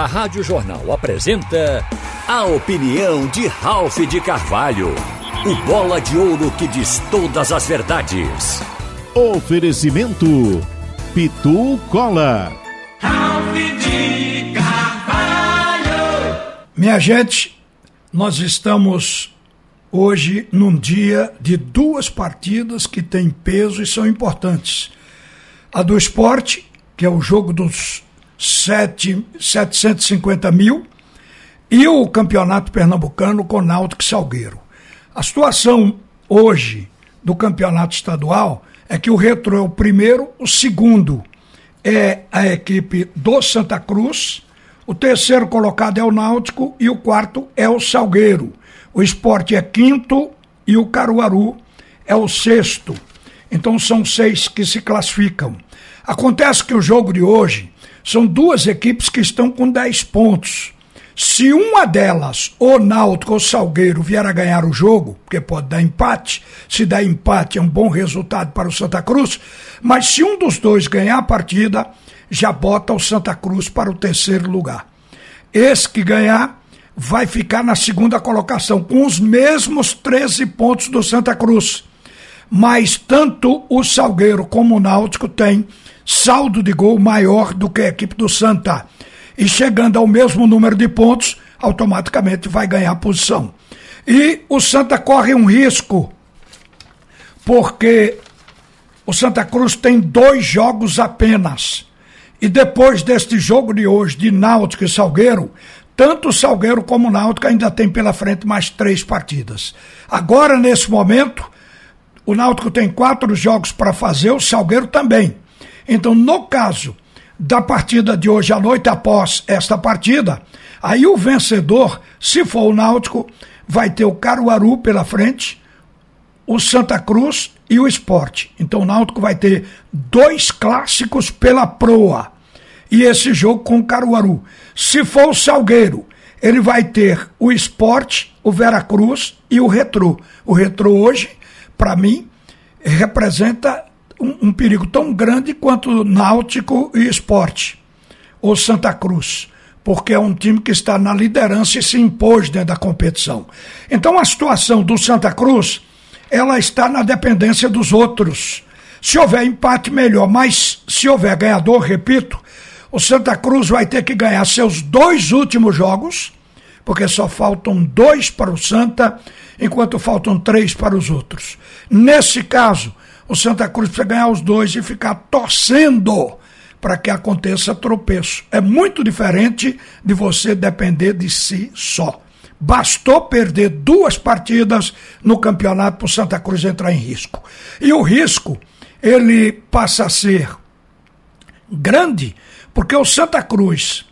A Rádio Jornal apresenta a opinião de Ralph de Carvalho. O bola de ouro que diz todas as verdades. Oferecimento Pitu Cola. Ralph de Carvalho. Minha gente, nós estamos hoje num dia de duas partidas que têm peso e são importantes. A do esporte, que é o jogo dos sete, 750 mil, e o campeonato pernambucano com Náutico Salgueiro. A situação hoje do campeonato estadual é que o Retro é o primeiro, o segundo é a equipe do Santa Cruz, o terceiro colocado é o Náutico e o quarto é o Salgueiro. O esporte é quinto e o Caruaru é o sexto. Então são seis que se classificam. Acontece que o jogo de hoje são duas equipes que estão com 10 pontos. Se uma delas, o Náutico ou Salgueiro, vier a ganhar o jogo, porque pode dar empate, se der empate é um bom resultado para o Santa Cruz, mas se um dos dois ganhar a partida, já bota o Santa Cruz para o terceiro lugar. Esse que ganhar vai ficar na segunda colocação, com os mesmos 13 pontos do Santa Cruz. Mas tanto o Salgueiro como o Náutico têm saldo de gol maior do que a equipe do Santa. E chegando ao mesmo número de pontos, automaticamente vai ganhar posição. E o Santa corre um risco, porque o Santa Cruz tem dois jogos apenas. E depois deste jogo de hoje, de Náutico e Salgueiro, tanto o Salgueiro como o Náutico ainda tem pela frente mais três partidas. Agora, nesse momento, o Náutico tem quatro jogos para fazer, o Salgueiro também. Então, no caso da partida de hoje à noite, após esta partida, aí o vencedor, se for o Náutico, vai ter o Caruaru pela frente, o Santa Cruz e o Esporte. Então o Náutico vai ter dois clássicos pela proa. E esse jogo com o Caruaru. Se for o Salgueiro, ele vai ter o Esporte, o Veracruz e o Retrô. O Retrô hoje, para mim, representa um, um perigo tão grande quanto Náutico e Esporte, ou Santa Cruz, porque é um time que está na liderança e se impôs dentro da competição. Então a situação do Santa Cruz, ela está na dependência dos outros. Se houver empate, melhor, mas se houver ganhador, repito, o Santa Cruz vai ter que ganhar seus dois últimos jogos, porque só faltam dois para o Santa, enquanto faltam três para os outros. Nesse caso, o Santa Cruz precisa ganhar os dois e ficar torcendo para que aconteça tropeço. É muito diferente de você depender de si só. Bastou perder duas partidas no campeonato para o Santa Cruz entrar em risco. E o risco, ele passa a ser grande, porque o Santa Cruz,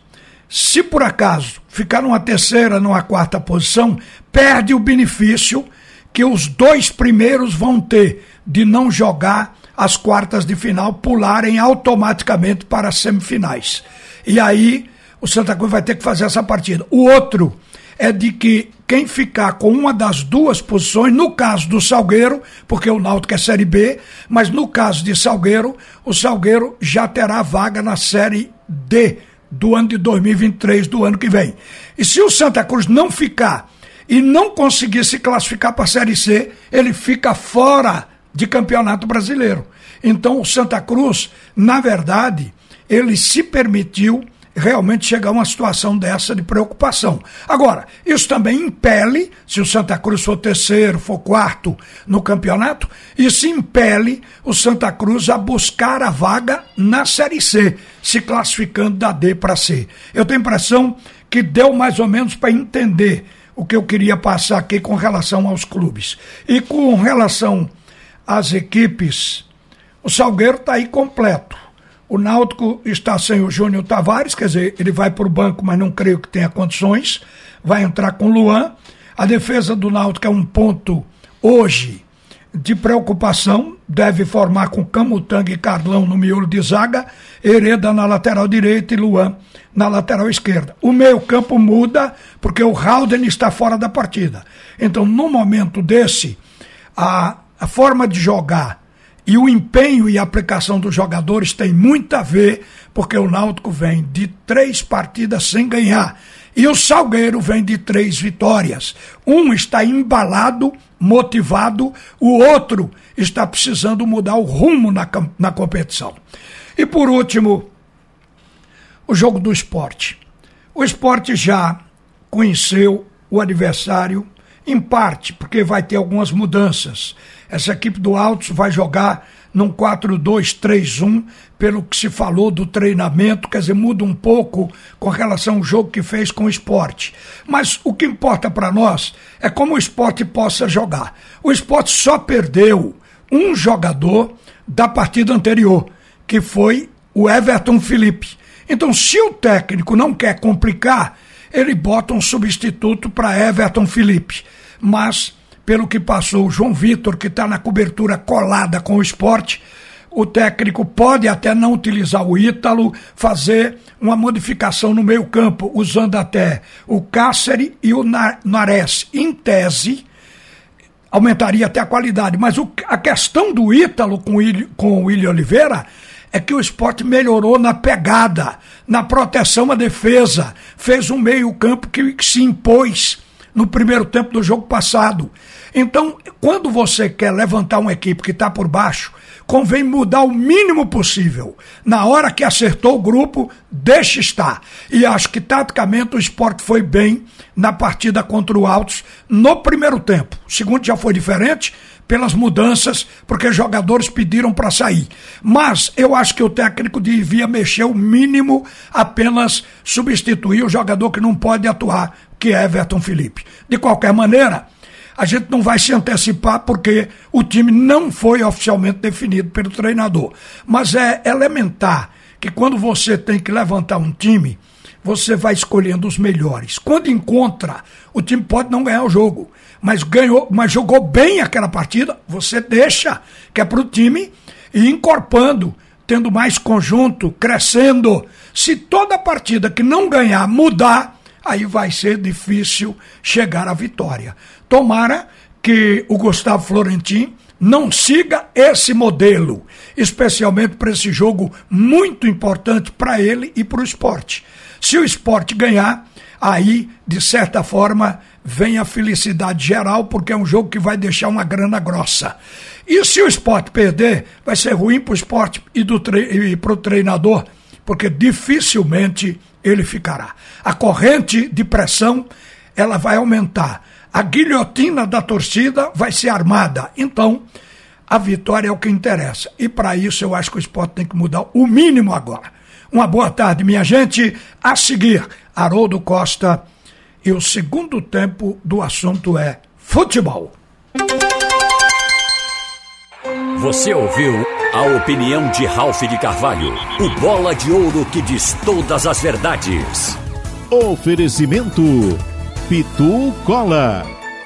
se por acaso ficar numa terceira, numa quarta posição, perde o benefício que os dois primeiros vão ter de não jogar as quartas de final, pularem automaticamente para as semifinais. E aí o Santa Cruz vai ter que fazer essa partida. O outro é de que quem ficar com uma das duas posições, no caso do Salgueiro, porque o Náutico é Série B, mas no caso de Salgueiro, o Salgueiro já terá vaga na Série D do ano de 2023, do ano que vem. E se o Santa Cruz não ficar e não conseguir se classificar para a Série C, ele fica fora de campeonato brasileiro. Então o Santa Cruz, na verdade, ele se permitiu realmente chegar a uma situação dessa de preocupação. Agora, isso também impele, se o Santa Cruz for terceiro, for quarto no campeonato, isso impele o Santa Cruz a buscar a vaga na Série C, se classificando da D para C. Eu tenho a impressão que deu mais ou menos para entender o que eu queria passar aqui com relação aos clubes. E com relação as equipes. O Salgueiro está aí completo. O Náutico está sem o Júnior Tavares, quer dizer, ele vai para o banco, mas não creio que tenha condições. Vai entrar com o Luan. A defesa do Náutico é um ponto hoje de preocupação, deve formar com Camutanga e Carlão no miolo de zaga, Hereda na lateral direita e Luan na lateral esquerda. O meio-campo muda porque o Halden está fora da partida. Então, no momento desse, a a forma de jogar E o empenho e aplicação dos jogadores tem muito a ver, porque o Náutico vem de três partidas sem ganhar. E o Salgueiro vem de três vitórias. Um está embalado, motivado, o outro está precisando mudar o rumo na, na competição. E por último, o jogo do esporte. O esporte já conheceu o adversário, em parte, porque vai ter algumas mudanças. Essa equipe do Altos vai jogar num 4-2-3-1, pelo que se falou do treinamento, quer dizer, muda um pouco com relação ao jogo que fez com o esporte. Mas o que importa para nós é como o esporte possa jogar. O esporte só perdeu um jogador da partida anterior, que foi o Everton Felipe. Então, se o técnico não quer complicar, ele bota um substituto para Everton Felipe. Mas, pelo que passou o João Vitor, que está na cobertura colada com o esporte, o técnico pode até não utilizar o Ítalo, fazer uma modificação no meio campo, usando até o Cáceres e o Nares. Em tese, aumentaria até a qualidade. Mas o, a questão do Ítalo com o William Oliveira é que o esporte melhorou na pegada, na proteção à defesa, fez um meio-campo que, se impôs no primeiro tempo do jogo passado. Então, quando você quer levantar uma equipe que está por baixo, convém mudar o mínimo possível. Na hora que acertou o grupo, deixa estar. E acho que taticamente o esporte foi bem na partida contra o Altos no primeiro tempo. O segundo já foi diferente, pelas mudanças, porque jogadores pediram para sair. Mas eu acho que o técnico devia mexer o mínimo, apenas substituir o jogador que não pode atuar, que é Everton Felipe. De qualquer maneira, a gente não vai se antecipar porque o time não foi oficialmente definido pelo treinador. Mas é elementar que quando você tem que levantar um time, você vai escolhendo os melhores. Quando encontra, o time pode não ganhar o jogo, mas ganhou, mas jogou bem aquela partida, você deixa que é para o time ir encorpando, tendo mais conjunto, crescendo. Se toda partida que não ganhar mudar, aí vai ser difícil chegar à vitória. Tomara que o Gustavo Florentin não siga esse modelo, especialmente para esse jogo muito importante para ele e para o esporte. Se o esporte ganhar, aí, de certa forma, vem a felicidade geral, porque é um jogo que vai deixar uma grana grossa. E se o esporte perder, vai ser ruim para o esporte e, para o treinador, porque dificilmente ele ficará. A corrente de pressão ela vai aumentar. A guilhotina da torcida vai ser armada. Então, a vitória é o que interessa. E para isso eu acho que o esporte tem que mudar o mínimo agora. Uma boa tarde, minha gente. A seguir, Haroldo Costa. E o segundo tempo do assunto é futebol. Você ouviu a opinião de Ralph de Carvalho, o bola de ouro que diz todas as verdades. Oferecimento Pitu Cola.